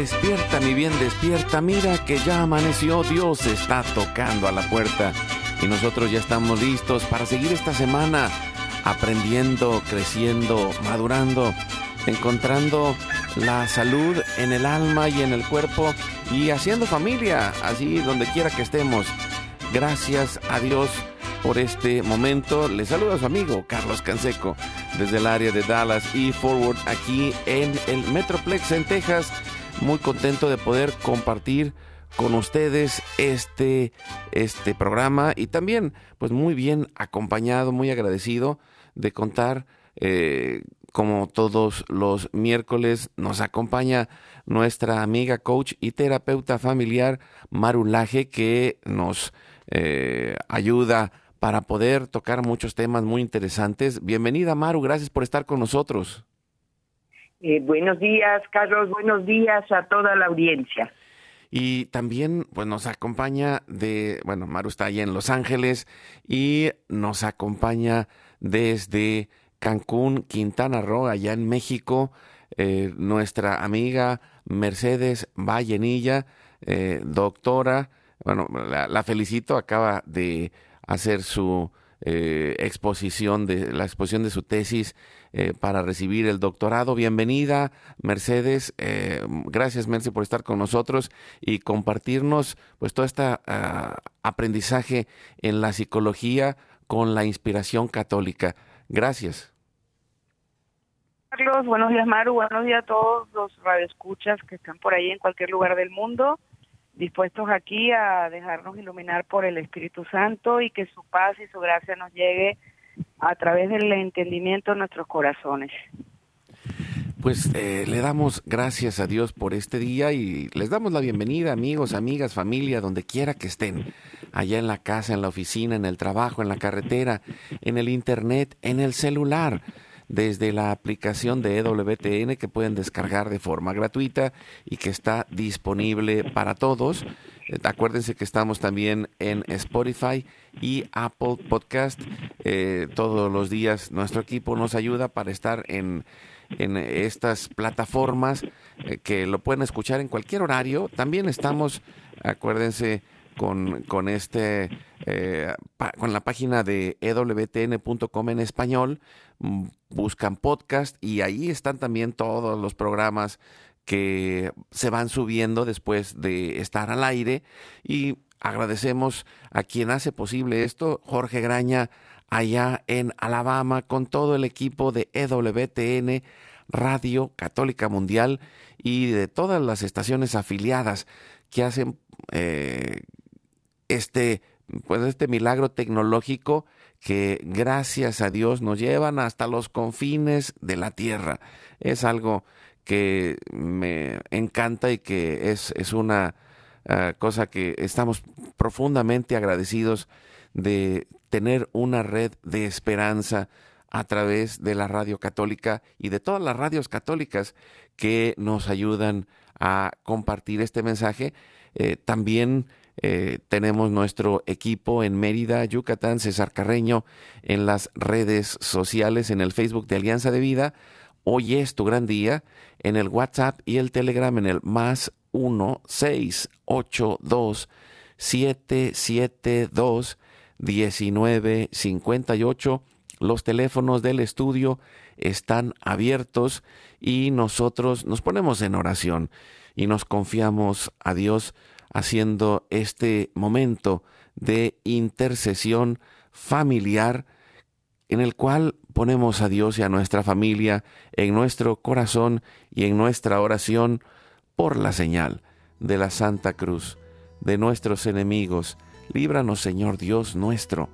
Despierta, mi bien, despierta. Mira que ya amaneció. Dios está tocando a la puerta. Y nosotros ya estamos listos para seguir esta semana aprendiendo, creciendo, madurando, encontrando la salud en el alma y en el cuerpo y haciendo familia, así donde quiera que estemos. Gracias a Dios por este momento. Le saluda a su amigo Carlos Canseco desde el área de Dallas y Forward aquí en el Metroplex en Texas muy contento de poder compartir con ustedes este, este programa y también pues muy bien acompañado, muy agradecido de contar eh, como todos los miércoles nos acompaña nuestra amiga coach y terapeuta familiar Marulaje que nos eh, ayuda para poder tocar muchos temas muy interesantes. Bienvenida Maru, gracias por estar con nosotros. Eh, buenos días, Carlos. Buenos días a toda la audiencia. Y también pues nos acompaña de, bueno, Maru está ahí en Los Ángeles y nos acompaña desde Cancún, Quintana Roo, allá en México, eh, nuestra amiga Mercedes Vallenilla, eh, doctora. Bueno, la, felicito, acaba de hacer su exposición de la exposición de su tesis eh, para recibir el doctorado. Bienvenida, Mercedes. Eh, gracias, Mercedes, por estar con nosotros y compartirnos pues todo este aprendizaje en la psicología con la inspiración católica. Gracias. Carlos, buenos días Maru, buenos días a todos los radioescuchas que están por ahí en cualquier lugar del mundo, dispuestos aquí a dejarnos iluminar por el Espíritu Santo y que su paz y su gracia nos llegue a través del entendimiento de nuestros corazones. Pues eh, le damos gracias a Dios por este día y les damos la bienvenida, amigos, amigas, familia, donde quiera que estén, allá en la casa, en la oficina, en el trabajo, en la carretera, en el internet, en el celular, desde la aplicación de EWTN que pueden descargar de forma gratuita y que está disponible para todos. Eh, acuérdense que estamos también en Spotify y Apple Podcast. Eh, todos los días nuestro equipo nos ayuda para estar en, estas plataformas eh, que lo pueden escuchar en cualquier horario. También estamos, acuérdense, con, con este con la página de ewtn.com en español mm, buscan podcast y ahí están también todos los programas que se van subiendo después de estar al aire y agradecemos a quien hace posible esto, Jorge Graña, allá en Alabama, con todo el equipo de EWTN, Radio Católica Mundial y de todas las estaciones afiliadas que hacen eh, este, pues este milagro tecnológico que gracias a Dios nos llevan hasta los confines de la tierra. Es algo que me encanta y que es, es una ah, cosa que estamos profundamente agradecidos de tener una red de esperanza a través de la radio católica y de todas las radios católicas que nos ayudan a compartir este mensaje. Eh, también eh, tenemos nuestro equipo en Mérida, Yucatán, César Carreño, en las redes sociales, en el Facebook de Alianza de Vida, Hoy es tu gran día en el WhatsApp y el Telegram en el más 1 682 772 1958. Los teléfonos del estudio están abiertos y nosotros nos ponemos en oración y nos confiamos a Dios haciendo este momento de intercesión familiar en el cual ponemos a Dios y a nuestra familia en nuestro corazón y en nuestra oración por la señal de la Santa Cruz de nuestros enemigos. Líbranos, Señor Dios nuestro,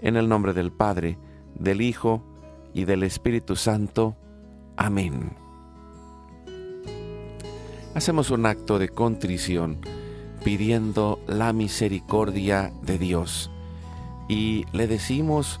en el nombre del Padre, del Hijo y del Espíritu Santo. Amén. Hacemos un acto de contrición pidiendo la misericordia de Dios y le decimos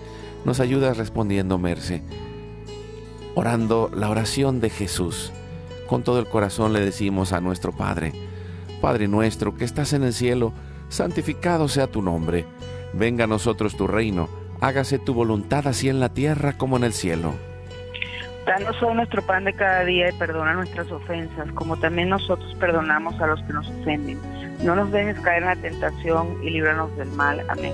Nos ayudas respondiendo, Merce, orando la oración de Jesús. Con todo el corazón le decimos a nuestro Padre, Padre nuestro que estás en el cielo, santificado sea tu nombre. Venga a nosotros tu reino, hágase tu voluntad así en la tierra como en el cielo. Danos hoy nuestro pan de cada día y perdona nuestras ofensas, como también nosotros perdonamos a los que nos ofenden. No nos dejes caer en la tentación y líbranos del mal. Amén.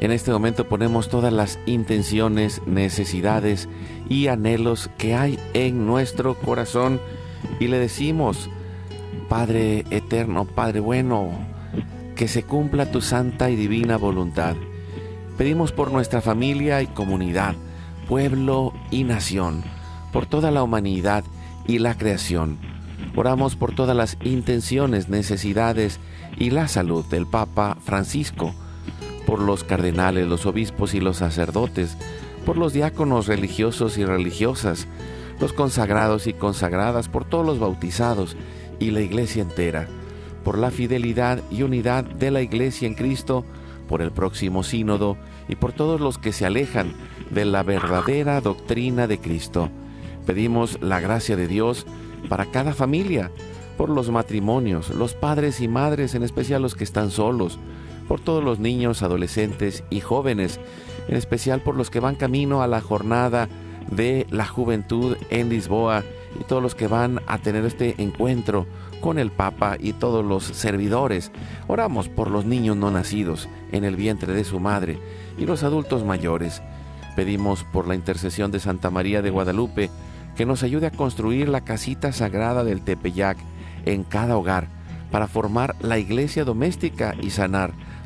En este momento ponemos todas las intenciones, necesidades y anhelos que hay en nuestro corazón y le decimos, Padre eterno, Padre bueno, que se cumpla tu santa y divina voluntad. Pedimos por nuestra familia y comunidad, pueblo y nación, por toda la humanidad y la creación. Oramos por todas las intenciones, necesidades y la salud del Papa Francisco, por los cardenales, los obispos y los sacerdotes, por los diáconos religiosos y religiosas, los consagrados y consagradas, por todos los bautizados y la iglesia entera, por la fidelidad y unidad de la iglesia en Cristo, por el próximo sínodo y por todos los que se alejan de la verdadera doctrina de Cristo. Pedimos la gracia de Dios para cada familia, por los matrimonios, los padres y madres, en especial los que están solos, por todos los niños, adolescentes y jóvenes, en especial por los que van camino a la jornada de la juventud en Lisboa y todos los que van a tener este encuentro con el Papa y todos los servidores. Oramos por los niños no nacidos en el vientre de su madre y los adultos mayores. Pedimos por la intercesión de Santa María de Guadalupe que nos ayude a construir la casita sagrada del Tepeyac en cada hogar para formar la iglesia doméstica y sanar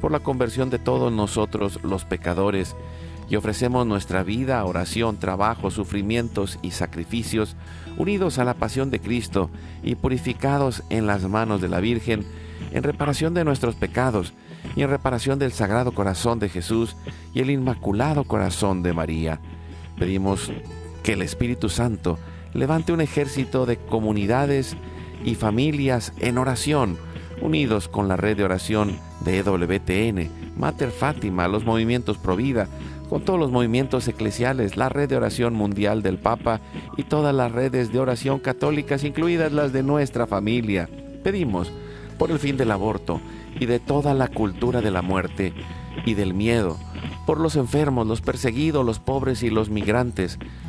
por la conversión de todos nosotros los pecadores, y ofrecemos nuestra vida, oración, trabajo, sufrimientos y sacrificios unidos a la pasión de Cristo y purificados en las manos de la Virgen en reparación de nuestros pecados y en reparación del Sagrado Corazón de Jesús y el Inmaculado Corazón de María. Pedimos que el Espíritu Santo levante un ejército de comunidades y familias en oración, unidos con la red de oración de EWTN, Mater Fátima, los movimientos Provida, con todos los movimientos eclesiales, la red de oración mundial del Papa y todas las redes de oración católicas, incluidas las de nuestra familia. Pedimos por el fin del aborto y de toda la cultura de la muerte y del miedo, por los enfermos, los perseguidos, los pobres y los migrantes,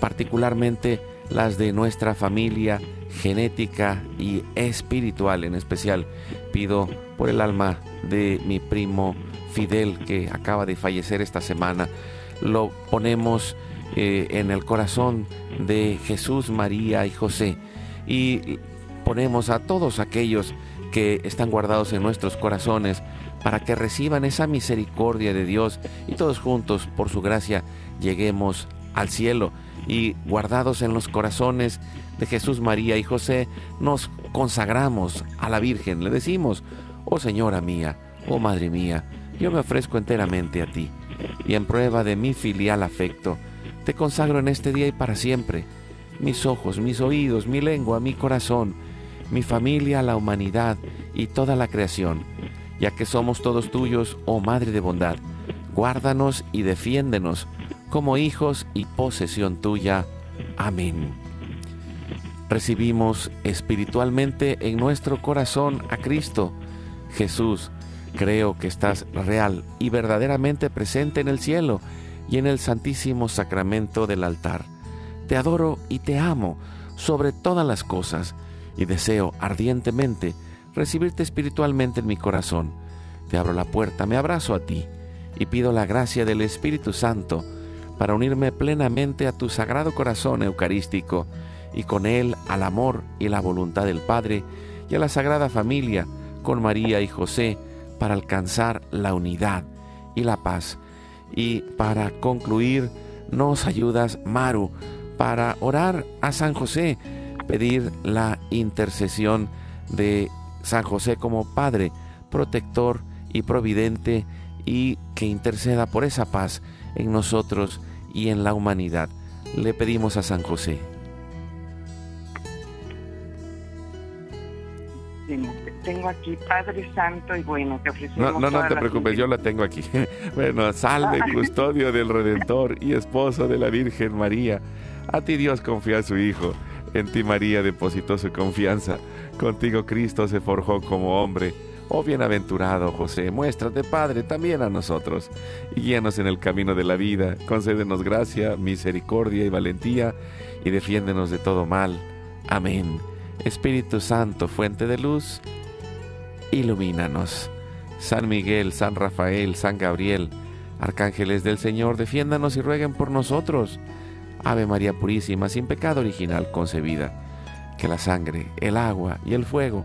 particularmente las de nuestra familia genética y espiritual en especial. Pido por el alma de mi primo Fidel que acaba de fallecer esta semana. Lo ponemos eh, en el corazón de Jesús, María y José y ponemos a todos aquellos que están guardados en nuestros corazones para que reciban esa misericordia de Dios y todos juntos, por su gracia, lleguemos al cielo y guardados en los corazones de Jesús, María y José, nos consagramos a la Virgen. Le decimos, oh Señora mía, oh Madre mía, yo me ofrezco enteramente a ti y en prueba de mi filial afecto, te consagro en este día y para siempre mis ojos, mis oídos, mi lengua, mi corazón, mi familia, la humanidad y toda la creación, ya que somos todos tuyos, oh Madre de bondad. Guárdanos y defiéndenos como hijos y posesión tuya. Amén. Recibimos espiritualmente en nuestro corazón a Cristo. Jesús, creo que estás real y verdaderamente presente en el cielo y en el santísimo sacramento del altar. Te adoro y te amo sobre todas las cosas y deseo ardientemente recibirte espiritualmente en mi corazón. Te abro la puerta, me abrazo a ti y pido la gracia del Espíritu Santo para unirme plenamente a tu sagrado corazón eucarístico y con él al amor y la voluntad del Padre y a la Sagrada Familia con María y José para alcanzar la unidad y la paz. Y para concluir, nos ayudas, Maru, para orar a San José pedir la intercesión de San José como Padre, protector y providente y que interceda por esa paz en nosotros y en la humanidad. Le pedimos a San José. Tengo aquí Padre Santo y bueno, te ofrecemos. No, no, no te preocupes, yo la tengo aquí. bueno, salve, custodio del Redentor y esposo de la Virgen María. A ti Dios confía a su Hijo en ti María depositó su confianza. Contigo Cristo se forjó como hombre. Oh bienaventurado José, muéstrate Padre también a nosotros y guíanos en el camino de la vida. Concédenos gracia, misericordia y valentía y defiéndenos de todo mal. Amén. Espíritu Santo, fuente de luz, ilumínanos. San Miguel, San Rafael, San Gabriel, arcángeles del Señor, defiéndanos y rueguen por nosotros. Ave María Purísima, sin pecado original concebida, que la sangre, el agua y el fuego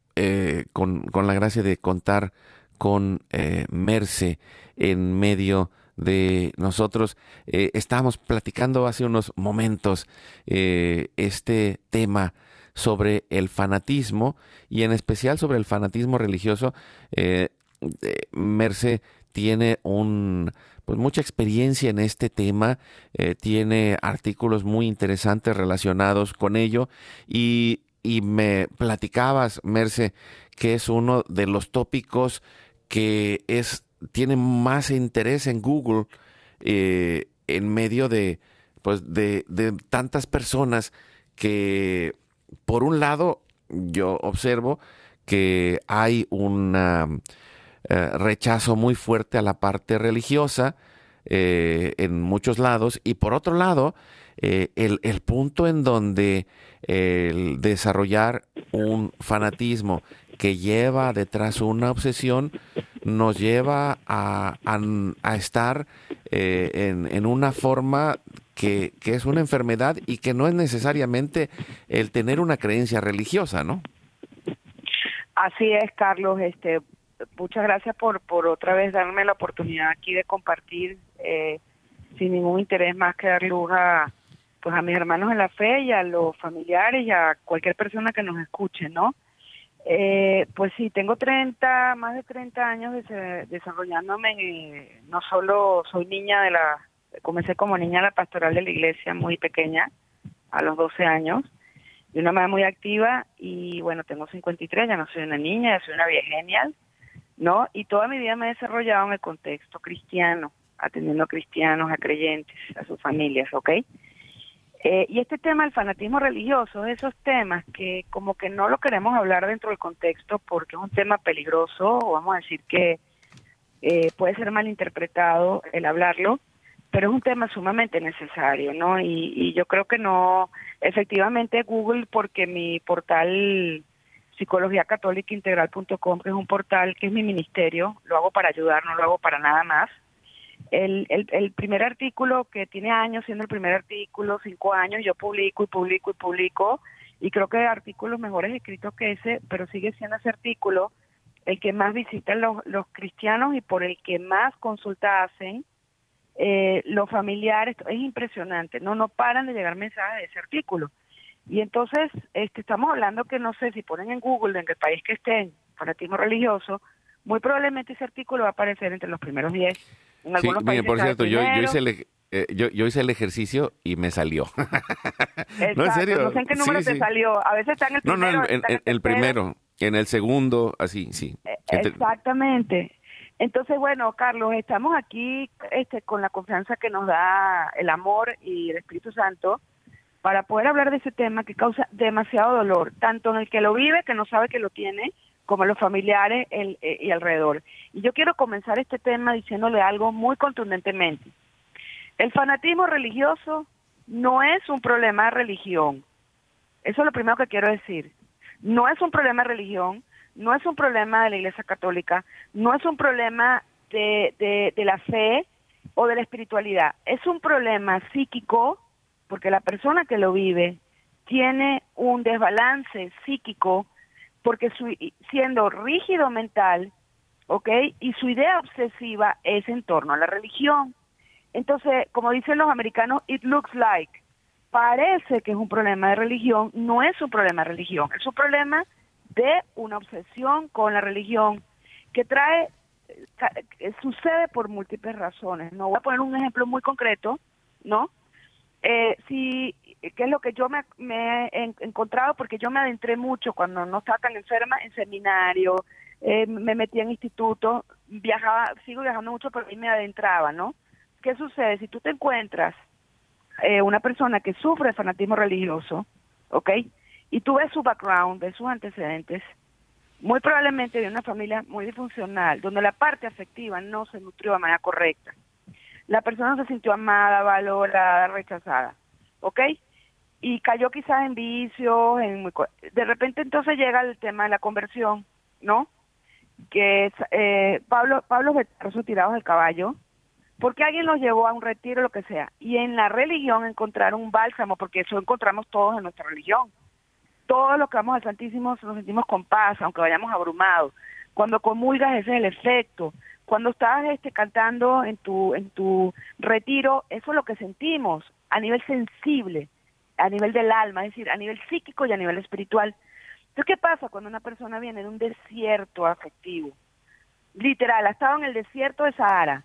eh, con, la gracia de contar con eh, Merce en medio de nosotros, eh, estábamos platicando hace unos momentos este tema sobre el fanatismo y en especial sobre el fanatismo religioso. Merce tiene un pues mucha experiencia en este tema, tiene artículos muy interesantes relacionados con ello y, y me platicabas, Merce, que es uno de los tópicos que es tiene más interés en Google eh, en medio de pues de, de tantas personas que por un lado yo observo que hay un eh, rechazo muy fuerte a la parte religiosa eh, en muchos lados y por otro lado eh, el, el, punto en donde el desarrollar un fanatismo que lleva detrás una obsesión nos lleva a, a, estar en, en, una forma que, que, es una enfermedad y que no es necesariamente el tener una creencia religiosa, ¿no? Así es, Carlos. Este, muchas gracias por, por otra vez darme la oportunidad aquí de compartir eh, sin ningún interés más que dar luz a, pues a mis hermanos en la fe y a los familiares y a cualquier persona que nos escuche, ¿no? Eh, pues sí, tengo 30, más de 30 años de, desarrollándome, no solo soy niña de la, comencé como niña de la pastoral de la iglesia muy pequeña, a los 12 años, de una manera muy activa y bueno, tengo 53, ya no soy una niña, ya soy una vieja genial, ¿no? Y toda mi vida me he desarrollado en el contexto cristiano, atendiendo a cristianos, a creyentes, a sus familias, ¿ok? Eh, y este tema del fanatismo religioso, esos temas que como que no lo queremos hablar dentro del contexto porque es un tema peligroso, o vamos a decir que eh, puede ser malinterpretado el hablarlo, pero es un tema sumamente necesario, ¿no? Y, y yo creo que no, efectivamente Google, porque mi portal psicologiacatólicaintegral.com, que es un portal que es mi ministerio, lo hago para ayudar, no lo hago para nada más. El, el, el primer artículo que tiene años siendo el primer artículo, cinco años, yo publico y publico y publico, y creo que artículos mejores escritos que ese, pero sigue siendo ese artículo el que más visitan los, los cristianos y por el que más consulta hacen eh, los familiares, es impresionante, no, no paran de llegar mensajes de ese artículo. Y entonces este, estamos hablando que no sé si ponen en Google, en el país que estén, fanatismo religioso, muy probablemente ese artículo va a aparecer entre los primeros 10. En sí, por cierto, yo, yo, hice el, eh, yo, yo, hice el ejercicio y me salió. no, en serio. No sé en qué número te salió. A veces está en el primero. No, no, en, en, el primero, en el segundo, así, sí. Eh, exactamente. Entonces, bueno, Carlos, estamos aquí este, con la confianza que nos da el amor y el Espíritu Santo para poder hablar de ese tema que causa demasiado dolor, tanto en el que lo vive, que no sabe que lo tiene, como los familiares el, eh, y alrededor. Y yo quiero comenzar este tema diciéndole algo muy contundentemente. El fanatismo religioso no es un problema de religión. Eso es lo primero que quiero decir. No es un problema de religión, no es un problema de la Iglesia Católica, no es un problema de, de, la fe o de la espiritualidad, es un problema psíquico porque la persona que lo vive tiene un desbalance psíquico porque su, siendo rígido mental, ¿ok? Y su idea obsesiva es en torno a la religión. Entonces, como dicen los americanos, it looks like, parece que es un problema de religión, no es un problema de religión, es un problema de una obsesión con la religión que trae, sucede por múltiples razones. No voy a poner un ejemplo muy concreto, ¿no? Eh, si, que es lo que yo me, he encontrado, porque yo me adentré mucho cuando no estaba tan enferma en seminario, eh, me metí en instituto, viajaba, sigo viajando mucho, pero ahí me adentraba, ¿no? ¿Qué sucede? Si tú te encuentras eh, una persona que sufre de fanatismo religioso, ¿ok? y tú ves su background, ves sus antecedentes, muy probablemente de una familia muy disfuncional, donde la parte afectiva no se nutrió de manera correcta. La persona se sintió amada, valorada, rechazada, ¿ok? Y cayó quizás en vicios, en de repente entonces llega el tema de la conversión, ¿no? Que eh, Pablo, Pablo Betarzo tirados del caballo, porque alguien los llevó a un retiro, lo que sea. Y en la religión encontraron un bálsamo, porque eso encontramos todos en nuestra religión todos los que vamos al Santísimo nos sentimos con paz, aunque vayamos abrumados. Cuando comulgas ese es el efecto. Cuando estás este, cantando en tu, en tu retiro, eso es lo que sentimos a nivel sensible, a nivel del alma, es decir, a nivel psíquico y a nivel espiritual. Entonces, ¿qué pasa cuando una persona viene de un desierto afectivo? literal, ha estado en el desierto de Sahara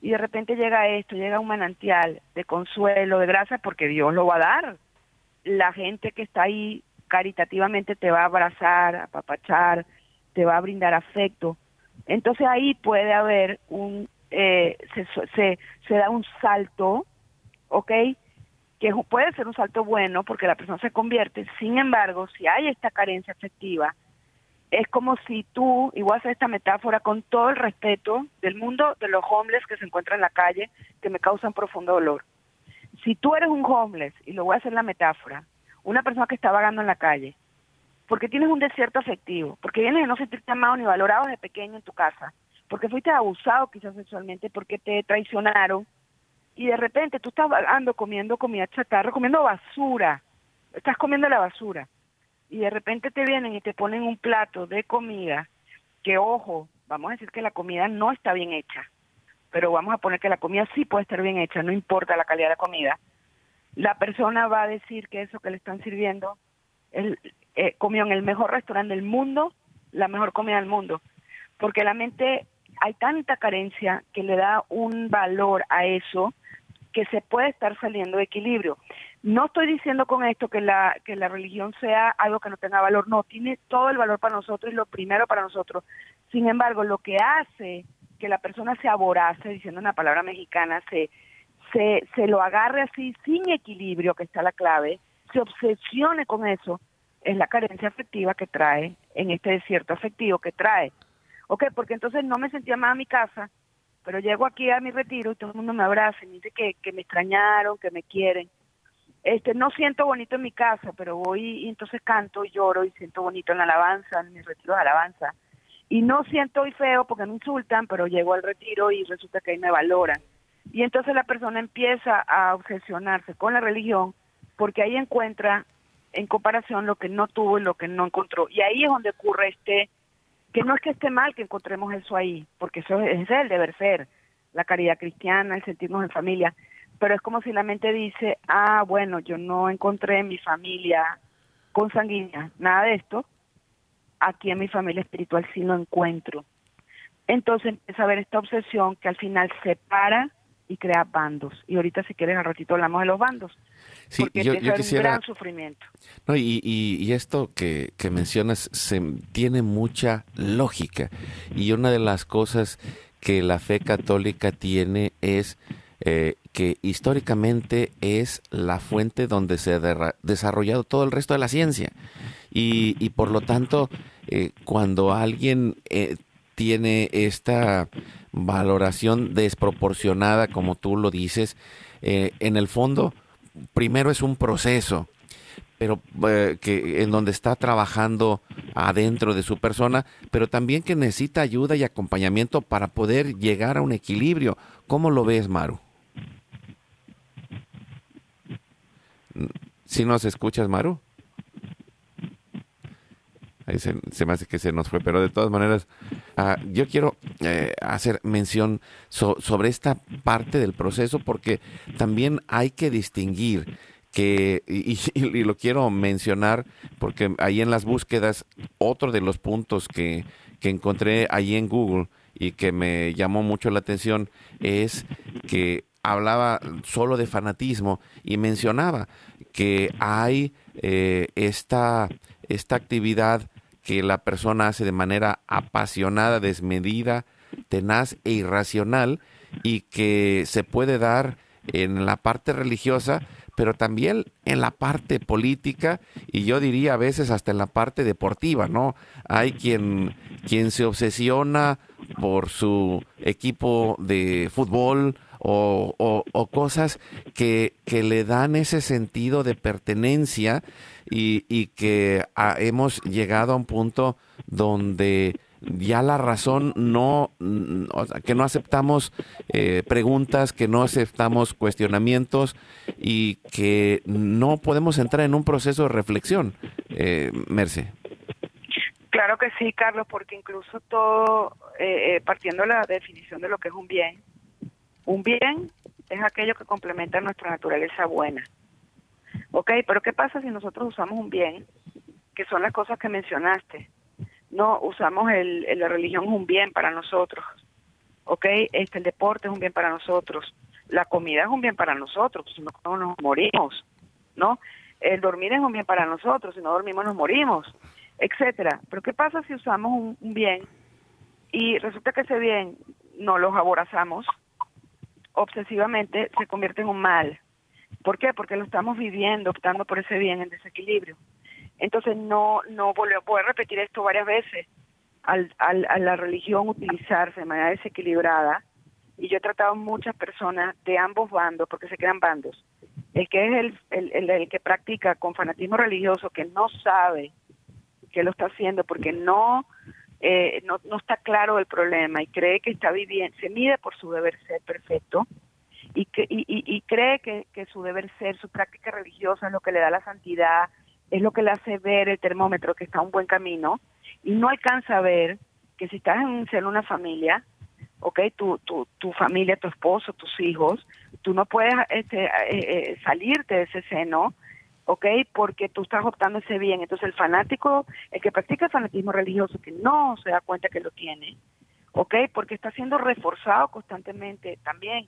y de repente llega esto, llega un manantial de consuelo, de gracia, porque Dios lo va a dar. La gente que está ahí caritativamente te va a abrazar, a papachar, te va a brindar afecto. Entonces ahí puede haber un, eh, se, se, se da un salto, ¿ok? Que puede ser un salto bueno porque la persona se convierte. Sin embargo, si hay esta carencia afectiva, es como si tú, y voy a hacer esta metáfora con todo el respeto del mundo de los homeless que se encuentran en la calle, que me causan profundo dolor. Si tú eres un homeless, y lo voy a hacer la metáfora, una persona que está vagando en la calle, porque tienes un desierto afectivo, porque vienes de no sentirte amado ni valorado desde pequeño en tu casa, porque fuiste abusado quizás sexualmente, porque te traicionaron, y de repente tú estás vagando comiendo comida chatarra, comiendo basura, estás comiendo la basura y de repente te vienen y te ponen un plato de comida que, ojo, vamos a decir que la comida no está bien hecha, pero vamos a poner que la comida sí puede estar bien hecha, no importa la calidad de la comida. La persona va a decir que eso que le están sirviendo, él eh, comió en el mejor restaurante del mundo, la mejor comida del mundo, porque la mente hay tanta carencia que le da un valor a eso que se puede estar saliendo de equilibrio. No estoy diciendo con esto que la, que la religión sea algo que no tenga valor, no, tiene todo el valor para nosotros y lo primero para nosotros. Sin embargo, lo que hace que la persona se aborace, diciendo una palabra mexicana, se, se, se lo agarre así sin equilibrio, que está la clave, se obsesione con eso, es la carencia afectiva que trae, en este desierto afectivo que trae. Ok, porque entonces no me sentía más a mi casa, pero llego aquí a mi retiro y todo el mundo me abraza y me dice que, que me extrañaron, que me quieren. Este, no siento bonito en mi casa, pero voy y entonces canto y lloro y siento bonito en la alabanza, en mi retiro de alabanza. Y no siento hoy feo porque me insultan, pero llego al retiro y resulta que ahí me valoran. Y entonces la persona empieza a obsesionarse con la religión porque ahí encuentra en comparación lo que no tuvo y lo que no encontró. Y ahí es donde ocurre este que no es que esté mal que encontremos eso ahí, porque eso es el deber ser, la caridad cristiana, el sentirnos en familia, pero es como si la mente dice, ah, bueno, yo no encontré en mi familia consanguínea nada de esto, aquí en mi familia espiritual sí lo encuentro. Entonces empieza a haber esta obsesión que al final separa y crea bandos. Y ahorita si quieres al ratito hablamos de los bandos. Sí, porque yo, yo quisiera... un gran sufrimiento. No, y, y- y esto que, que mencionas se, tiene mucha lógica. Y una de las cosas que la fe católica tiene es eh, que históricamente es la fuente donde se ha desarrollado todo el resto de la ciencia. Y, y por lo tanto, eh, cuando alguien eh, tiene esta valoración desproporcionada, como tú lo dices, eh, en el fondo, primero es un proceso pero eh, que en donde está trabajando adentro de su persona, pero también que necesita ayuda y acompañamiento para poder llegar a un equilibrio. ¿Cómo lo ves, Maru? Si nos escuchas, Maru. Ahí se, me hace que se nos fue, pero de todas maneras, ah, yo quiero eh, hacer mención so- sobre esta parte del proceso porque también hay que distinguir que, y lo quiero mencionar porque ahí en las búsquedas, otro de los puntos que, que encontré ahí en Google y que me llamó mucho la atención es que hablaba solo de fanatismo y mencionaba que hay eh, esta, esta actividad que la persona hace de manera apasionada, desmedida, tenaz e irracional y que se puede dar en la parte religiosa, pero también en la parte política y yo diría a veces hasta en la parte deportiva, ¿no? Hay quien, quien se obsesiona por su equipo de fútbol o, cosas que, que le dan ese sentido de pertenencia y, que hemos llegado a un punto donde ya la razón no, que no aceptamos eh, preguntas, que no aceptamos cuestionamientos y que no podemos entrar en un proceso de reflexión, eh, Merce. Claro que sí, Carlos, porque incluso todo, eh, eh, partiendo de la definición de lo que es un bien, un bien es aquello que complementa nuestra naturaleza buena. ¿Ok? Pero ¿qué pasa si nosotros usamos un bien, que son las cosas que mencionaste? no usamos el, la religión es un bien para nosotros, ¿ok? Este, el deporte es un bien para nosotros, la comida es un bien para nosotros, si no nos morimos, ¿no? El dormir es un bien para nosotros, si no dormimos nos morimos, etcétera. Pero ¿qué pasa si usamos un, un bien y resulta que ese bien no lo aborazamos obsesivamente, se convierte en un mal? ¿Por qué? Porque lo estamos viviendo, optando por ese bien en desequilibrio. Entonces no, no voy a repetir esto varias veces. Al, al, a la religión utilizarse de manera desequilibrada, y yo he tratado muchas personas de ambos bandos, porque se quedan bandos. El que es el, el, el, que practica con fanatismo religioso, que no sabe que lo está haciendo porque no, eh, no, no está claro el problema y cree que está viviendo, se mide por su deber ser perfecto y, que, y, y, cree que, que su deber ser, su práctica religiosa es lo que le da la santidad, es lo que le hace ver el termómetro que está un buen camino y no alcanza a ver que si estás en ser una familia, ok, tu, tu, tu familia, tu esposo, tus hijos, tú no puedes este, eh, eh, salirte de ese seno, ok, porque tú estás optando ese bien. Entonces el fanático, el que practica el fanatismo religioso, que no se da cuenta que lo tiene, ok, porque está siendo reforzado constantemente también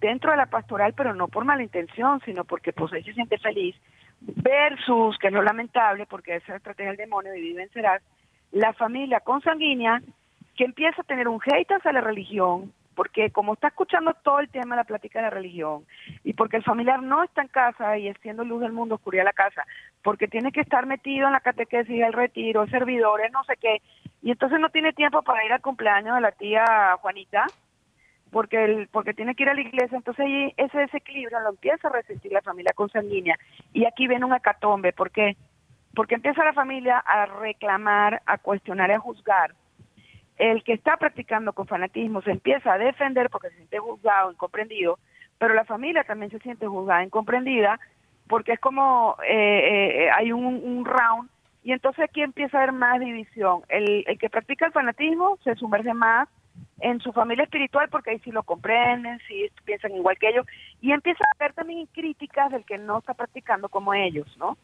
dentro de la pastoral, pero no por mala intención, sino porque pues él se siente feliz, versus, que es lo lamentable, porque esa es la estrategia del demonio en Serás, la familia consanguínea que empieza a tener un hate hacia la religión, porque como está escuchando todo el tema de la plática de la religión, y porque el familiar no está en casa y siendo luz del mundo, oscuridad la casa, porque tiene que estar metido en la catequesis, el retiro, servidores, no sé qué, y entonces no tiene tiempo para ir al cumpleaños de la tía Juanita, porque el, porque tiene que ir a la iglesia, entonces ahí ese desequilibrio lo empieza a resistir la familia consanguínea. Y aquí viene un hecatombe, ¿por qué? Porque empieza la familia a reclamar, a cuestionar a juzgar. El que está practicando con fanatismo se empieza a defender porque se siente juzgado, incomprendido, pero la familia también se siente juzgada, incomprendida, porque es como eh, eh, hay un, un round y entonces aquí empieza a haber más división. El, el que practica el fanatismo se sumerge más en su familia espiritual porque ahí sí lo comprenden, sí piensan igual que ellos y empieza a haber también críticas del que no está practicando como ellos, ¿no?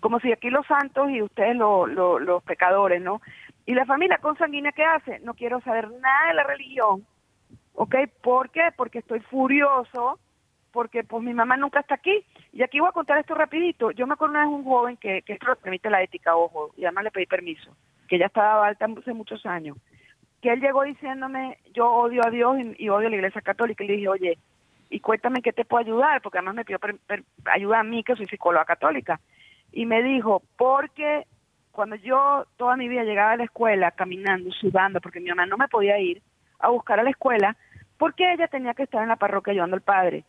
Como si aquí los santos y ustedes los pecadores, ¿no? Y la familia consanguínea, ¿qué hace? No quiero saber nada de la religión, ¿ok? ¿Por qué? Porque estoy furioso, porque pues mi mamá nunca está aquí. Y aquí voy a contar esto rapidito. Yo me acuerdo una vez un joven que, que esto lo permite la ética, ojo, y además le pedí permiso, que ya estaba alta hace muchos años que él llegó diciéndome, yo odio a Dios y, odio a la Iglesia Católica, y le dije, oye, y cuéntame qué te puedo ayudar, porque además me pidió ayuda a mí, que soy psicóloga católica. Y me dijo, porque cuando yo toda mi vida llegaba a la escuela caminando, sudando, porque mi mamá no me podía ir a buscar a la escuela, porque ella tenía que estar en la parroquia ayudando al padre.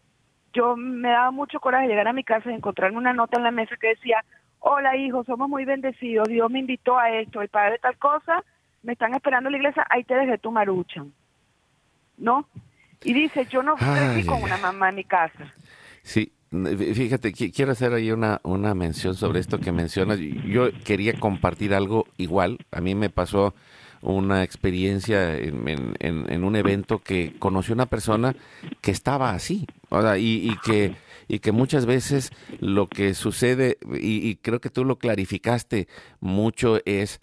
Yo me daba mucho coraje llegar a mi casa y encontrarme una nota en la mesa que decía, hola hijo, somos muy bendecidos, Dios me invitó a esto, el padre tal cosa, me están esperando en la iglesia, ahí te dejé tu maruchan. ¿No? Y dice, yo no crecí con una mamá en mi casa. Sí, fíjate, quiero hacer ahí una, una mención sobre esto que mencionas. Yo quería compartir algo igual. A mí me pasó una experiencia en, en, un evento que conocí una persona que estaba así, y, y, que y que muchas veces lo que sucede, y, creo que tú lo clarificaste mucho, es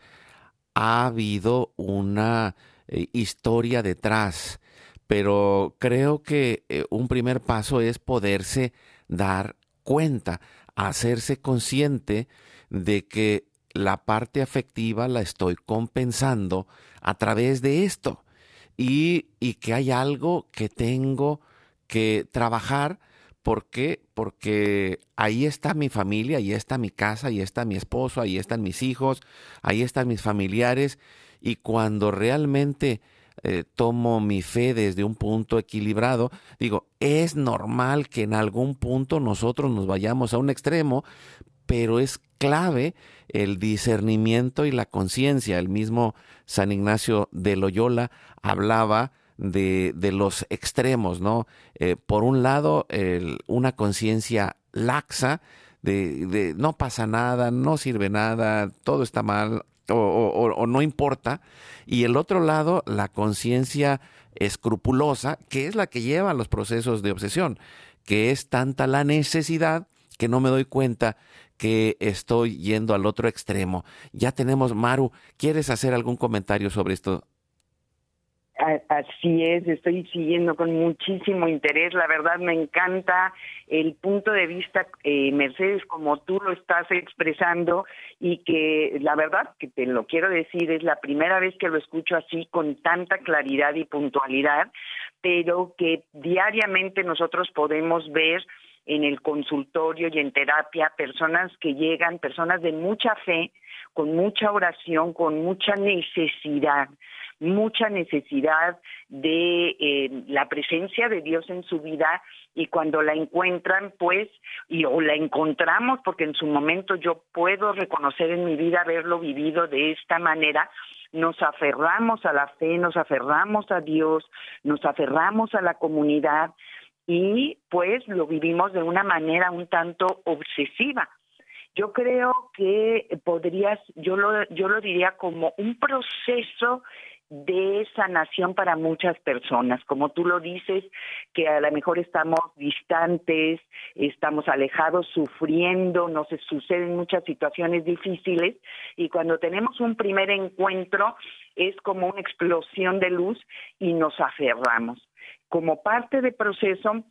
ha habido una eh, historia detrás, pero creo que eh, un primer paso es poderse dar cuenta, hacerse consciente de que la parte afectiva la estoy compensando a través de esto y, y que hay algo que tengo que trabajar ¿Por qué? Porque ahí está mi familia, ahí está mi casa, ahí está mi esposo, ahí están mis hijos, ahí están mis familiares. Y cuando realmente eh, tomo mi fe desde un punto equilibrado, digo, es normal que en algún punto nosotros nos vayamos a un extremo, pero es clave el discernimiento y la conciencia. El mismo San Ignacio de Loyola hablaba de, de los extremos, ¿no? Eh, por un lado, una conciencia laxa de, no pasa nada, no sirve nada, todo está mal o, no importa. Y el otro lado, la conciencia escrupulosa, que es la que lleva a los procesos de obsesión, que es tanta la necesidad que no me doy cuenta que estoy yendo al otro extremo. Ya tenemos, Maru, ¿quieres hacer algún comentario sobre esto? Así es, estoy siguiendo con muchísimo interés. La verdad me encanta el punto de vista, eh, Mercedes, como tú lo estás expresando y que la verdad que te lo quiero decir, es la primera vez que lo escucho así con tanta claridad y puntualidad, pero que diariamente nosotros podemos ver en el consultorio y en terapia personas que llegan, personas de mucha fe, con mucha oración, con mucha necesidad mucha necesidad de eh, la presencia de Dios en su vida y cuando la encuentran, pues, y o la encontramos, porque en su momento yo puedo reconocer en mi vida haberlo vivido de esta manera, nos aferramos a la fe, nos aferramos a Dios, nos aferramos a la comunidad y pues lo vivimos de una manera un tanto obsesiva. Yo creo que podrías, yo lo, yo lo diría como un proceso de sanación para muchas personas. Como tú lo dices, que a lo mejor estamos distantes, estamos alejados, sufriendo, nos suceden muchas situaciones difíciles y cuando tenemos un primer encuentro es como una explosión de luz y nos aferramos. Como parte del proceso,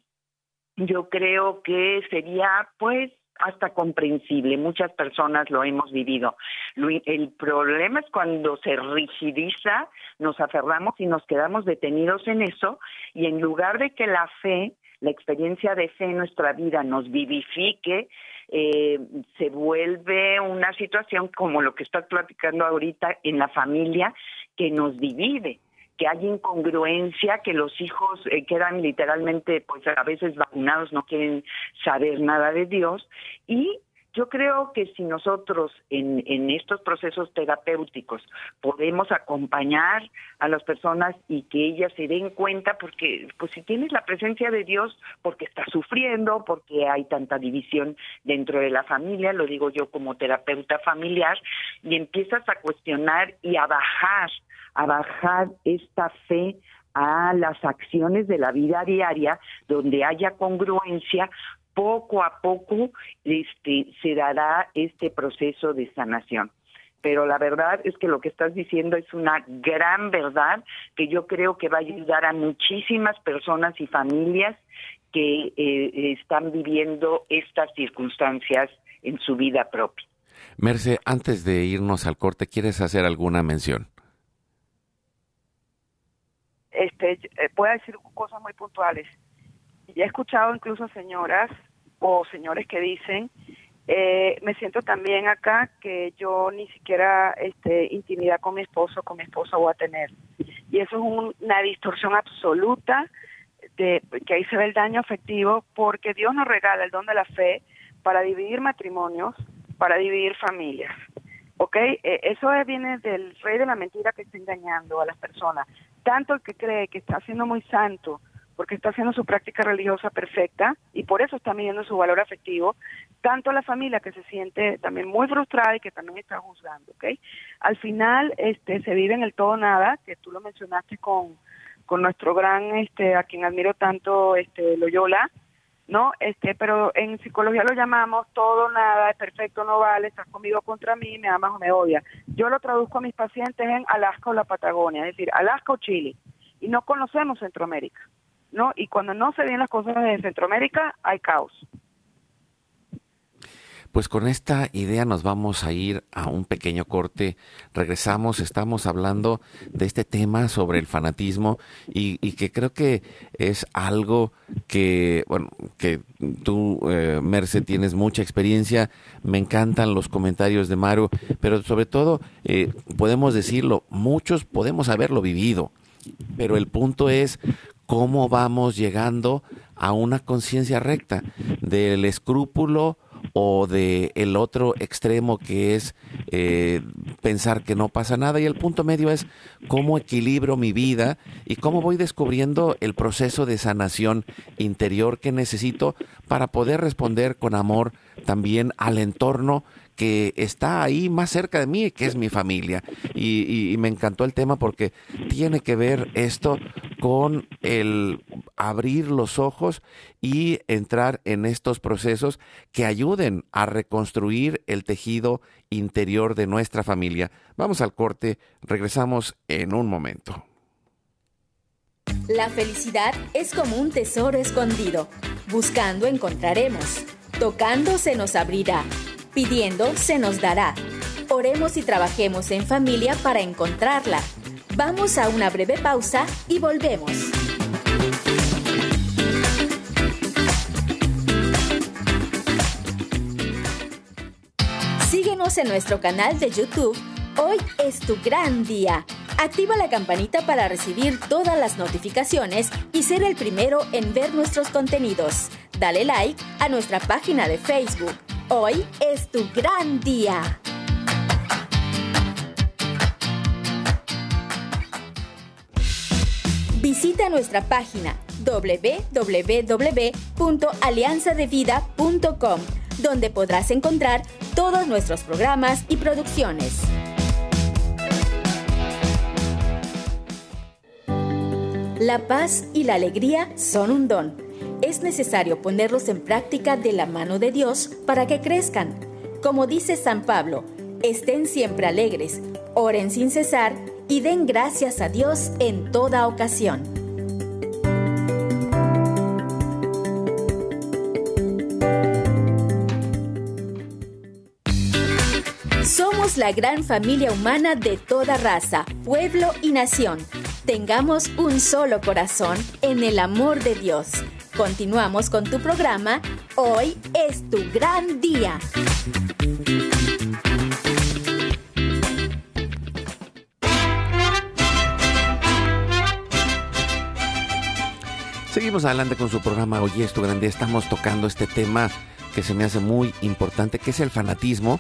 yo creo que sería pues hasta comprensible. Muchas personas lo hemos vivido. El problema es cuando se rigidiza, nos aferramos y nos quedamos detenidos en eso y en lugar de que la fe, la experiencia de fe en nuestra vida nos vivifique, eh, se vuelve una situación como lo que estás platicando ahorita en la familia que nos divide que hay incongruencia, que los hijos eh, quedan literalmente, pues a veces vacunados, no quieren saber nada de Dios. Y yo creo que si nosotros en, estos procesos terapéuticos podemos acompañar a las personas y que ellas se den cuenta, porque pues si tienes la presencia de Dios, porque estás sufriendo, porque hay tanta división dentro de la familia, lo digo yo como terapeuta familiar, y empiezas a cuestionar y a bajar a bajar esta fe a las acciones de la vida diaria, donde haya congruencia, poco a poco este, se dará este proceso de sanación. Pero la verdad es que lo que estás diciendo es una gran verdad que yo creo que va a ayudar a muchísimas personas y familias que eh, están viviendo estas circunstancias en su vida propia. Merce, antes de irnos al corte, ¿quieres hacer alguna mención? este, eh, voy a decir cosas muy puntuales. Ya he escuchado incluso señoras o señores que dicen, eh, me siento también acá que yo ni siquiera este, intimidad con mi esposo, con mi esposa voy a tener. Y eso es una distorsión absoluta de que ahí se ve el daño afectivo porque Dios nos regala el don de la fe para dividir matrimonios, para dividir familias. ¿Ok? Eh, eso viene del rey de la mentira que está engañando a las personas tanto el que cree que está siendo muy santo porque está haciendo su práctica religiosa perfecta y por eso está midiendo su valor afectivo, tanto la familia que se siente también muy frustrada y que también está juzgando, ¿ok? Al final este se vive en el todo nada, que tú lo mencionaste con, con nuestro gran, este, a quien admiro tanto, este, Loyola, ¿no? Este, pero en psicología lo llamamos todo, nada, es perfecto, no vale, estás conmigo contra mí, me amas o me odias. Yo lo traduzco a mis pacientes en Alaska o la Patagonia, es decir, Alaska o Chile, y no conocemos Centroamérica, ¿no? Y cuando no se ven las cosas de Centroamérica, hay caos. Pues con esta idea nos vamos a ir a un pequeño corte. Regresamos, estamos hablando de este tema sobre el fanatismo y, que creo que es algo que, bueno, que tú, eh, Merce, tienes mucha experiencia. Me encantan los comentarios de Maru, pero sobre todo, eh, podemos decirlo, muchos podemos haberlo vivido, pero el punto es cómo vamos llegando a una conciencia recta del escrúpulo o de el otro extremo que es eh, pensar que no pasa nada. Y el punto medio es cómo equilibro mi vida y cómo voy descubriendo el proceso de sanación interior que necesito para poder responder con amor también al entorno que está ahí más cerca de mí, que es mi familia. Y, y me encantó el tema porque tiene que ver esto con el abrir los ojos y entrar en estos procesos que ayuden a reconstruir el tejido interior de nuestra familia. Vamos al corte, regresamos en un momento. La felicidad es como un tesoro escondido. Buscando encontraremos. Tocando se nos abrirá. Pidiendo se nos dará. Oremos y trabajemos en familia para encontrarla. Vamos a una breve pausa y volvemos. Síguenos en nuestro canal de YouTube. Hoy es tu gran día. Activa la campanita para recibir todas las notificaciones y ser el primero en ver nuestros contenidos. Dale like a nuestra página de Facebook. Hoy es tu gran día. Visita nuestra página www.alianzadevida.com, donde podrás encontrar todos nuestros programas y producciones. La paz y la alegría son un don. Es necesario ponerlos en práctica de la mano de Dios para que crezcan. Como dice San Pablo, estén siempre alegres, oren sin cesar y den gracias a Dios en toda ocasión. Somos la gran familia humana de toda raza, pueblo y nación. Tengamos un solo corazón en el amor de Dios. Continuamos con tu programa. Hoy es tu gran día. Seguimos adelante con su programa Hoy es tu grande. Estamos tocando este tema que se me hace muy importante, que es el fanatismo,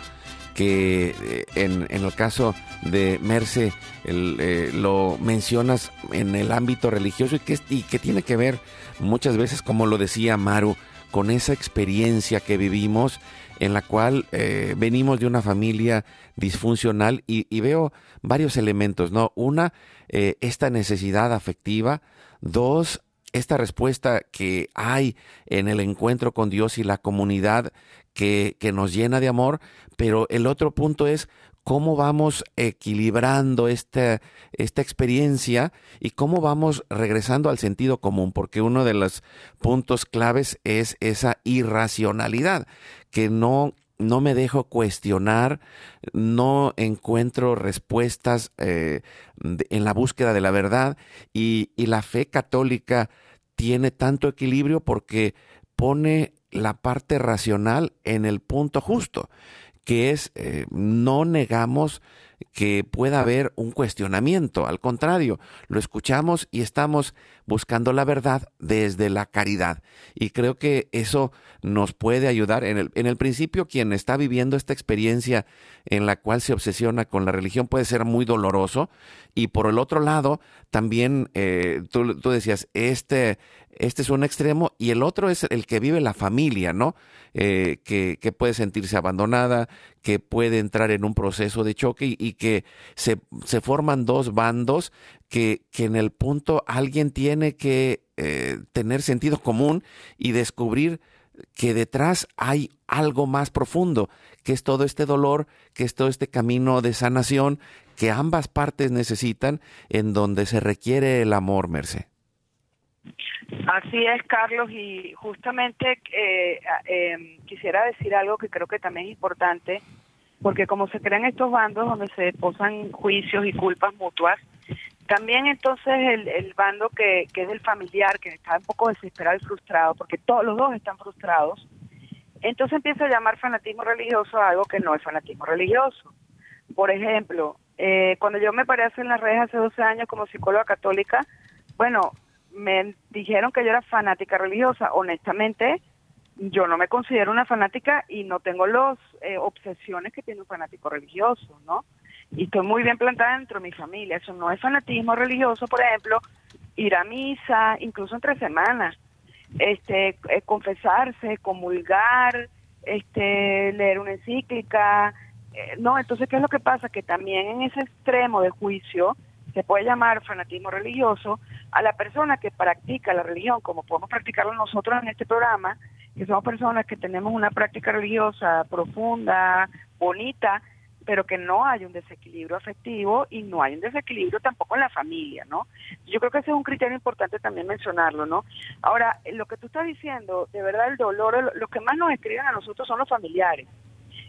que eh, en, el caso de Merce eh, lo mencionas en el ámbito religioso y que, y que tiene que ver muchas veces, como lo decía Maru, con esa experiencia que vivimos en la cual eh, venimos de una familia disfuncional y, y, veo varios elementos, ¿no? Una, esta necesidad afectiva, dos, esta respuesta que hay en el encuentro con Dios y la comunidad que, que nos llena de amor, pero el otro punto es cómo vamos equilibrando esta, esta experiencia y cómo vamos regresando al sentido común, porque uno de los puntos claves es esa irracionalidad, que no, no me dejo cuestionar, no encuentro respuestas eh, en la búsqueda de la verdad y, y la fe católica tiene tanto equilibrio porque pone la parte racional en el punto justo, que es eh, no negamos que pueda haber un cuestionamiento, al contrario, lo escuchamos y estamos buscando la verdad desde la caridad. Y creo que eso nos puede ayudar. En el, en el principio, quien está viviendo esta experiencia en la cual se obsesiona con la religión puede ser muy doloroso. Y por el otro lado, también eh, tú, tú decías, este, este es un extremo y el otro es el que vive la familia, ¿no? Eh, que, que, puede sentirse abandonada, que puede entrar en un proceso de choque y, que se, forman dos bandos que, que, en el punto alguien tiene que eh, tener sentido común y descubrir que detrás hay algo más profundo, que es todo este dolor, que es todo este camino de sanación que ambas partes necesitan, en donde se requiere el amor, Merce. Así es, Carlos, y justamente eh, eh, quisiera decir algo que creo que también es importante, porque como se crean estos bandos donde se posan juicios y culpas mutuas, también entonces el, el bando que, es del familiar, que está un poco desesperado y frustrado, porque todos los dos están frustrados, entonces empieza a llamar fanatismo religioso a algo que no es fanatismo religioso. Por ejemplo, eh, cuando yo me paré en las redes hace 12 años como psicóloga católica, bueno, me dijeron que yo era fanática religiosa. Honestamente, yo no me considero una fanática y no tengo las eh, obsesiones que tiene un fanático religioso, ¿no? Y estoy muy bien plantada dentro de mi familia. Eso no es fanatismo religioso, por ejemplo, ir a misa, incluso entre semanas, este, eh, confesarse, comulgar, este, leer una encíclica, eh, no, entonces, ¿qué es lo que pasa? Que también en ese extremo de juicio, se puede llamar fanatismo religioso, a la persona que practica la religión, como podemos practicarlo nosotros en este programa, que somos personas que tenemos una práctica religiosa profunda, bonita, pero que no hay un desequilibrio afectivo y no hay un desequilibrio tampoco en la familia, ¿no? Yo creo que ese es un criterio importante también mencionarlo, ¿no? Ahora, lo que tú estás diciendo, de verdad el dolor, lo que más nos escriben a nosotros son los familiares.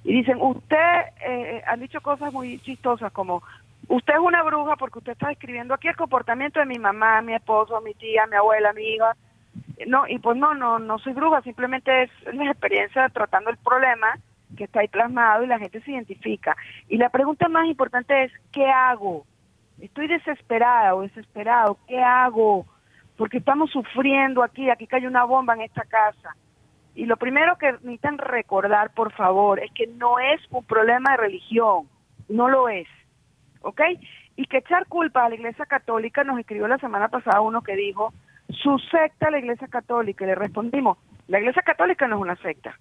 Y dicen, usted, eh, han dicho cosas muy chistosas como, usted es una bruja porque usted está describiendo aquí el comportamiento de mi mamá, mi esposo, mi tía, mi abuela, mi hija. No, y pues no, no, no soy bruja, simplemente es la experiencia tratando el problema que está ahí plasmado y la gente se identifica. Y la pregunta más importante es, ¿qué hago? Estoy desesperada o desesperado, ¿qué hago? Porque estamos sufriendo aquí, aquí cae una bomba en esta casa. Y lo primero que necesitan recordar, por favor, es que no es un problema de religión, no lo es, ¿ok? Y que echar culpa a la Iglesia Católica, nos escribió la semana pasada uno que dijo, su secta la Iglesia Católica, y le respondimos, la Iglesia Católica no es una secta,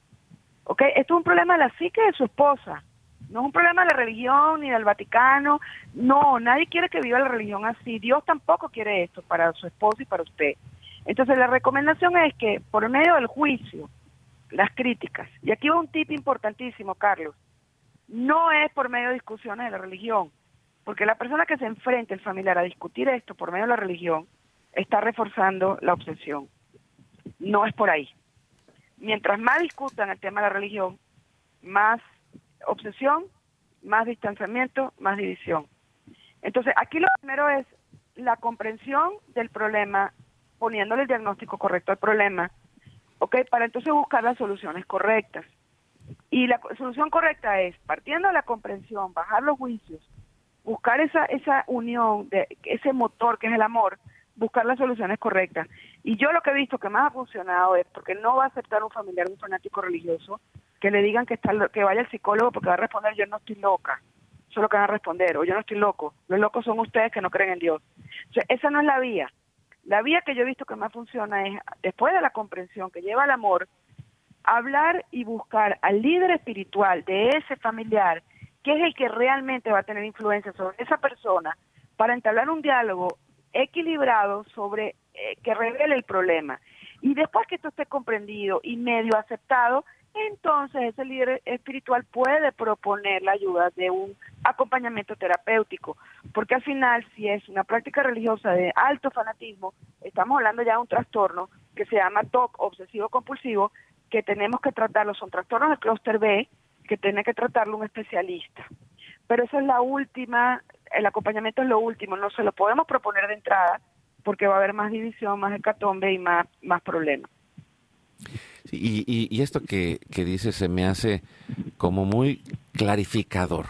¿ok? Esto es un problema de la psique de su esposa, no es un problema de la religión ni del Vaticano, no, nadie quiere que viva la religión así, Dios tampoco quiere esto para su esposa y para usted. Entonces la recomendación es que por medio del juicio, las críticas, y aquí va un tip importantísimo, Carlos, no es por medio de discusiones de la religión, porque la persona que se enfrenta, el familiar, a discutir esto por medio de la religión, está reforzando la obsesión. No es por ahí mientras más discutan el tema de la religión, más obsesión, más distanciamiento, más división. Entonces, aquí lo primero es la comprensión del problema, poniéndole el diagnóstico correcto al problema, ¿ok? Para entonces buscar las soluciones correctas. Y la solución correcta es, partiendo de la comprensión, bajar los juicios, buscar esa, esa unión, de ese motor que es el amor, buscar las soluciones correctas. Y yo lo que he visto que más ha funcionado es porque no va a aceptar un familiar un fanático religioso que le digan que está que vaya al psicólogo porque va a responder yo no estoy loca. Eso es lo que van a responder, o yo no estoy loco. Los locos son ustedes que no creen en Dios. O esa no es la vía. La vía que yo he visto que más funciona es, después de la comprensión que lleva al amor, hablar y buscar al líder espiritual de ese familiar, que es el que realmente va a tener influencia sobre esa persona, para entablar un diálogo equilibrado sobre eh, que revele el problema. Y después que esto esté comprendido y medio aceptado, entonces ese líder espiritual puede proponer la ayuda de un acompañamiento terapéutico, porque al final si es una práctica religiosa de alto fanatismo, estamos hablando ya de un trastorno que se llama TOC, obsesivo compulsivo, que tenemos que tratarlo, son trastornos del clúster B, que tiene que tratarlo un especialista. Pero esa es la última el acompañamiento es lo último, no se lo podemos proponer de entrada porque va a haber más división, más hecatombe y más, más problemas. y, y, esto que, que dices se me hace como muy clarificador,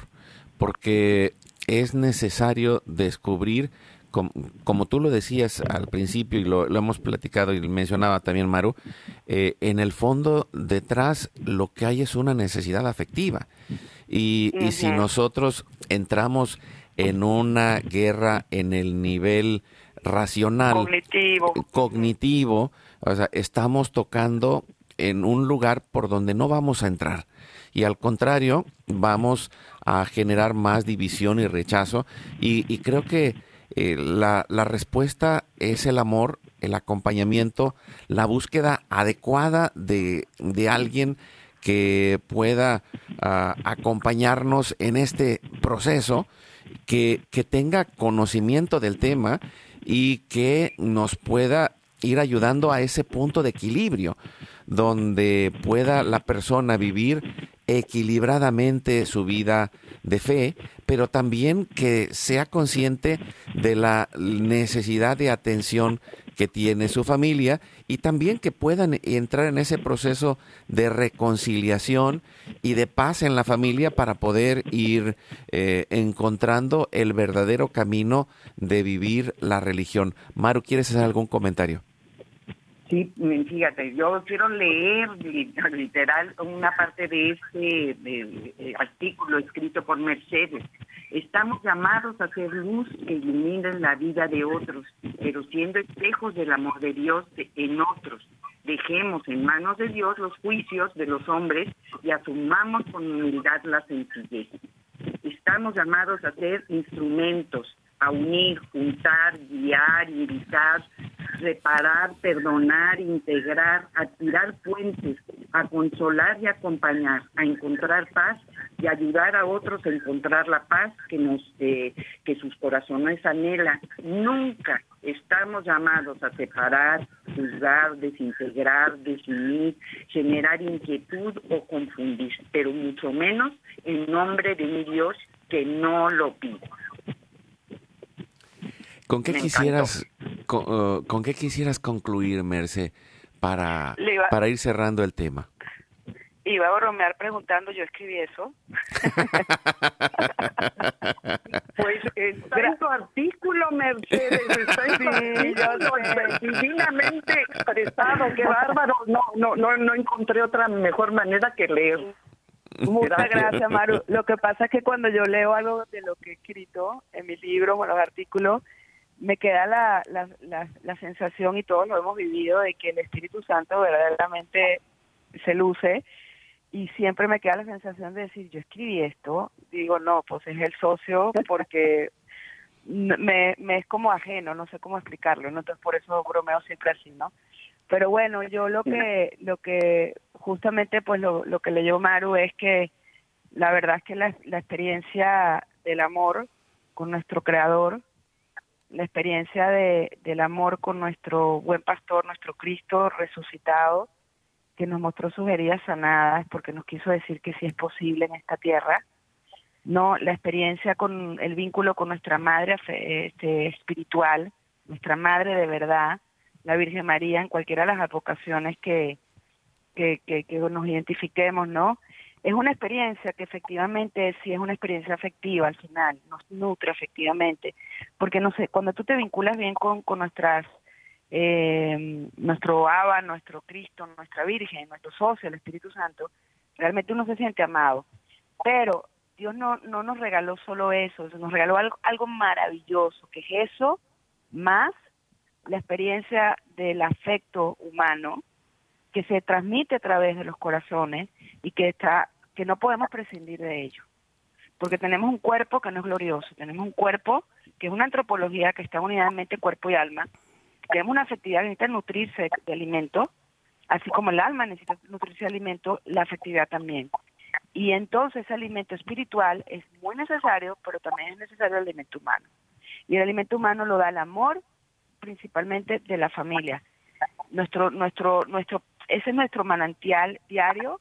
porque es necesario descubrir, como, tú lo decías al principio y lo, hemos platicado y mencionaba también Maru, eh, en el fondo detrás lo que hay es una necesidad afectiva. Y, y si nosotros entramos en una guerra en el nivel racional, cognitivo. cognitivo, o sea, estamos tocando en un lugar por donde no vamos a entrar. Y al contrario, vamos a generar más división y rechazo. Y, creo que eh, la, la, respuesta es el amor, el acompañamiento, la búsqueda adecuada de, de alguien que pueda ah, acompañarnos en este proceso que, tenga conocimiento del tema y que nos pueda ir ayudando a ese punto de equilibrio, donde pueda la persona vivir equilibradamente su vida de fe, pero también que sea consciente de la necesidad de atención que tiene su familia y también que puedan entrar en ese proceso de reconciliación y de paz en la familia para poder ir eh, encontrando el verdadero camino de vivir la religión. Maru, ¿quieres hacer algún comentario? Sí, fíjate, yo quiero leer literal una parte de este eh, artículo escrito por Mercedes. Estamos llamados a ser luz que iluminen la vida de otros, pero siendo espejos del amor de Dios en otros. dejemos en manos de Dios los juicios de los hombres y asumamos con humildad la sencillez. Estamos llamados a ser instrumentos, a unir, juntar, guiar y evitar, reparar, perdonar, integrar, a tirar puentes, a consolar y acompañar, a encontrar paz y ayudar a otros a encontrar la paz que nos eh, que sus corazones anhelan. Nunca estamos llamados a separar, juzgar, desintegrar, desunir, generar inquietud o confundir, pero mucho menos en nombre de mi Dios que no lo pido. ¿Con qué quisieras con, con, qué quisieras concluir, Merce, para, para ir cerrando el tema? Iba a bromear preguntando, yo escribí eso. pues está en tu artículo, Mercedes, artículo, divinamente expresado, qué bárbaro. No, no, no, no encontré otra mejor manera que leer. Muchas gracias, Maru. Lo que pasa es que cuando yo leo algo de lo que he escrito en mis libros o en los artículos, me queda la, la, la, sensación, y todos lo hemos vivido, de que el Espíritu Santo verdaderamente se luce y siempre me queda la sensación de decir, yo escribí esto, digo, no, pues es el socio porque me, me es como ajeno, no sé cómo explicarlo, ¿no? entonces por eso bromeo siempre así, ¿no? Pero bueno, yo lo que, lo que justamente pues lo, lo que leyó Maru es que la verdad es que la, la experiencia del amor con nuestro creador la experiencia de, del amor con nuestro buen pastor, nuestro Cristo resucitado, que nos mostró sus heridas sanadas, porque nos quiso decir que sí es posible en esta tierra. No, la experiencia con el vínculo con nuestra madre este, espiritual, nuestra madre de verdad, la Virgen María, en cualquiera de las advocaciones que, que, que, que nos identifiquemos, ¿no? Es una experiencia que efectivamente sí es una experiencia afectiva al final, nos nutre efectivamente, porque no sé, cuando tú te vinculas bien con, con nuestras, eh, nuestro Abba, nuestro Cristo, nuestra Virgen, nuestro socio, el Espíritu Santo, realmente uno se siente amado. Pero Dios no, no nos regaló solo eso, nos regaló algo, algo maravilloso, que es eso, más la experiencia del afecto humano, que se transmite a través de los corazones y que está que no podemos prescindir de ello. Porque tenemos un cuerpo que no es glorioso, tenemos un cuerpo que es una antropología que está unidadmente cuerpo y alma, tenemos una afectividad que necesita nutrirse de alimento, así como el alma necesita nutrirse de alimento, la afectividad también. Y entonces ese alimento espiritual es muy necesario, pero también es necesario el alimento humano. Y el alimento humano lo da el amor, principalmente de la familia. Nuestro, nuestro, nuestro, ese es nuestro manantial diario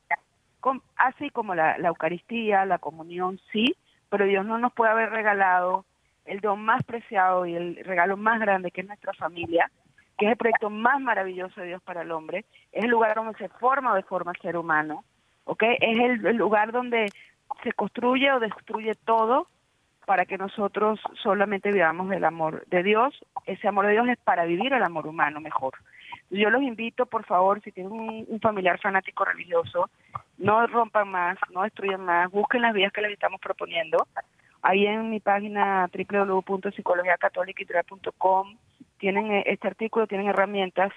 así como la, Eucaristía, la comunión, sí, pero Dios no nos puede haber regalado el don más preciado y el regalo más grande que es nuestra familia, que es el proyecto más maravilloso de Dios para el hombre, es el lugar donde se forma o deforma el ser humano, ¿ok? Es el, el lugar donde se construye o destruye todo para que nosotros solamente vivamos el amor de Dios. Ese amor de Dios es para vivir el amor humano mejor. Yo los invito, por favor, si tienen un, familiar fanático religioso, no rompan más, no destruyan más, busquen las vías que les estamos proponiendo. Ahí en mi página www.psicologiacatólica.com tienen eh, este artículo, tienen herramientas,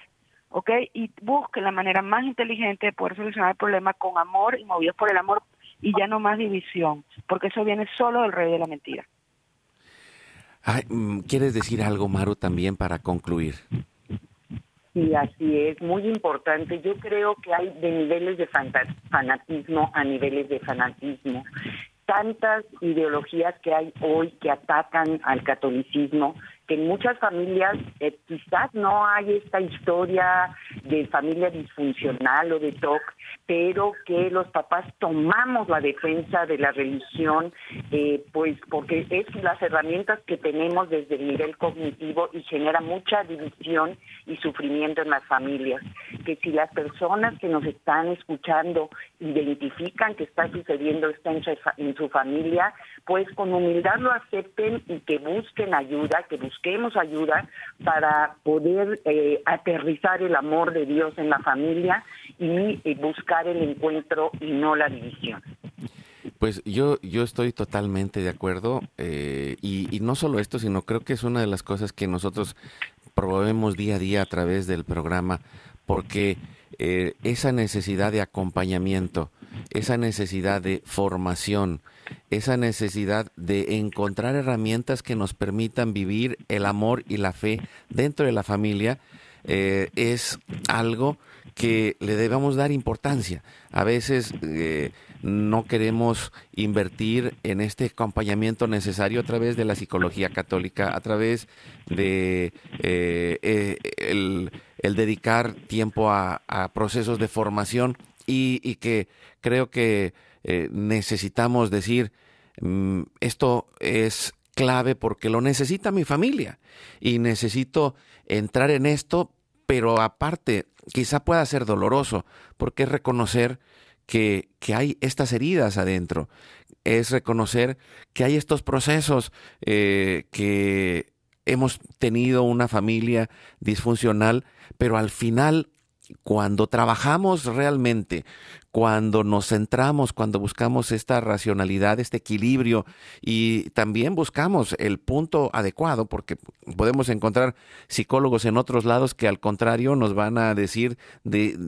¿ok? Y busquen la manera más inteligente de poder solucionar el problema con amor y movidos por el amor y ya no más división, porque eso viene solo del rey de la mentira. Mm, ¿Quieres decir algo, Maru, también para concluir? Sí, así es, muy importante. Yo creo que hay de niveles de fanatismo a niveles de fanatismo. Tantas ideologías que hay hoy que atacan al catolicismo, que en muchas familias eh, quizás no hay esta historia de familia disfuncional o de TOC, pero que los papás tomamos la defensa de la religión, eh, pues porque es las herramientas que tenemos desde el nivel cognitivo y genera mucha división y sufrimiento en las familias. Que si las personas que nos están escuchando identifican que está sucediendo esto en su, en su familia, pues con humildad lo acepten y que busquen ayuda, que busquen busquemos ayuda para poder eh, aterrizar el amor de Dios en la familia y, eh, buscar el encuentro y no la división. Pues yo, yo estoy totalmente de acuerdo eh, y, no solo esto, sino creo que es una de las cosas que nosotros promovemos día a día a través del programa, porque eh, esa necesidad de acompañamiento, esa necesidad de formación, esa necesidad de encontrar herramientas que nos permitan vivir el amor y la fe dentro de la familia, eh, es algo que le debemos dar importancia. A veces eh, no queremos invertir en este acompañamiento necesario a través de la psicología católica, a través de eh, el, dedicar tiempo a, procesos de formación y, que creo que necesitamos decir, mm, esto es clave porque lo necesita mi familia y necesito entrar en esto, pero aparte quizá pueda ser doloroso porque es reconocer que, que hay estas heridas adentro, es reconocer que hay estos procesos eh, que hemos tenido una familia disfuncional, pero al final cuando trabajamos realmente, cuando nos centramos, cuando buscamos esta racionalidad, este equilibrio y también buscamos el punto adecuado, porque podemos encontrar psicólogos en otros lados que al contrario nos van a decir de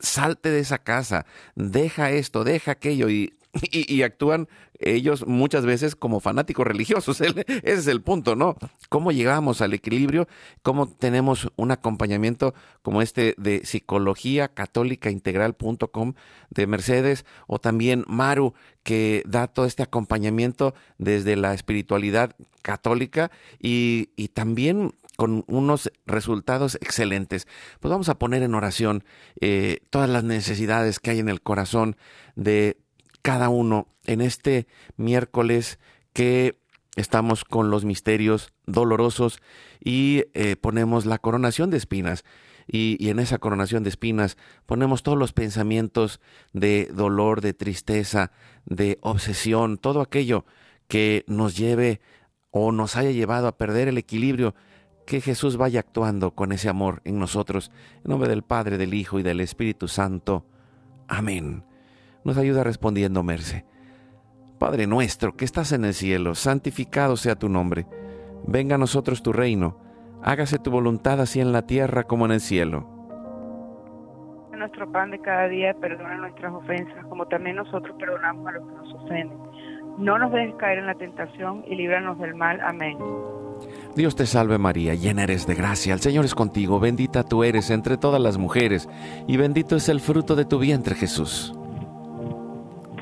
salte de esa casa, deja esto, deja aquello y y, actúan ellos muchas veces como fanáticos religiosos. Ese es el punto, ¿no? ¿Cómo llegamos al equilibrio? ¿Cómo tenemos un acompañamiento como este de psicología católica integral.com de Mercedes o también Maru que da todo este acompañamiento desde la espiritualidad católica y, y también con unos resultados excelentes. Pues vamos a poner en oración eh, todas las necesidades que hay en el corazón de cada uno en este miércoles que estamos con los misterios dolorosos y eh, ponemos la coronación de espinas. Y, y, en esa coronación de espinas ponemos todos los pensamientos de dolor, de tristeza, de obsesión, todo aquello que nos lleve o nos haya llevado a perder el equilibrio, que Jesús vaya actuando con ese amor en nosotros. En nombre del Padre, del Hijo y del Espíritu Santo. Amén nos ayuda respondiendo Merce. Padre nuestro que estás en el cielo, santificado sea tu nombre. Venga a nosotros tu reino. Hágase tu voluntad así en la tierra como en el cielo. Nuestro pan de cada día perdona nuestras ofensas, como también nosotros perdonamos a los que nos ofenden. No nos dejes caer en la tentación y líbranos del mal. Amén. Dios te salve María, llena eres de gracia, el Señor es contigo, bendita tú eres entre todas las mujeres, y bendito es el fruto de tu vientre Jesús.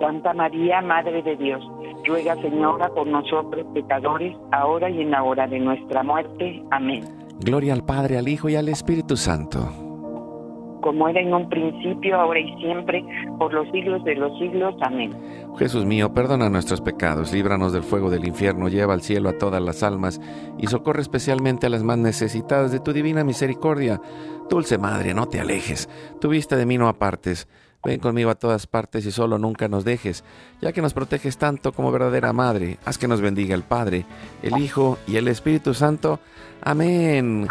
Santa María, Madre de Dios, ruega Señora por nosotros pecadores, ahora y en la hora de nuestra muerte. Amén. Gloria al Padre, al Hijo y al Espíritu Santo. como era en un principio, ahora y siempre, por los siglos de los siglos. Amén. Jesús mío, perdona nuestros pecados, líbranos del fuego del infierno, lleva al cielo a todas las almas y socorre especialmente a las más necesitadas de tu divina misericordia. Dulce Madre, no te alejes, tu vista de mí no apartes. Ven conmigo a todas partes y solo nunca nos dejes, ya que nos proteges tanto como verdadera Madre. Haz que nos bendiga el Padre, el Hijo y el Espíritu Santo. Amén.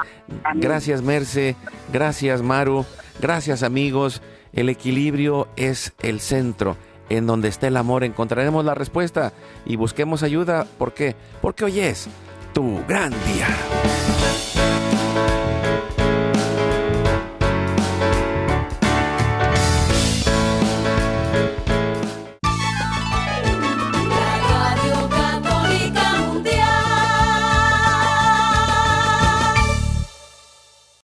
Gracias Merce, gracias Maru, gracias amigos. El equilibrio es el centro. En donde esté el amor encontraremos la respuesta y busquemos ayuda. ¿Por qué? Porque hoy es tu gran día.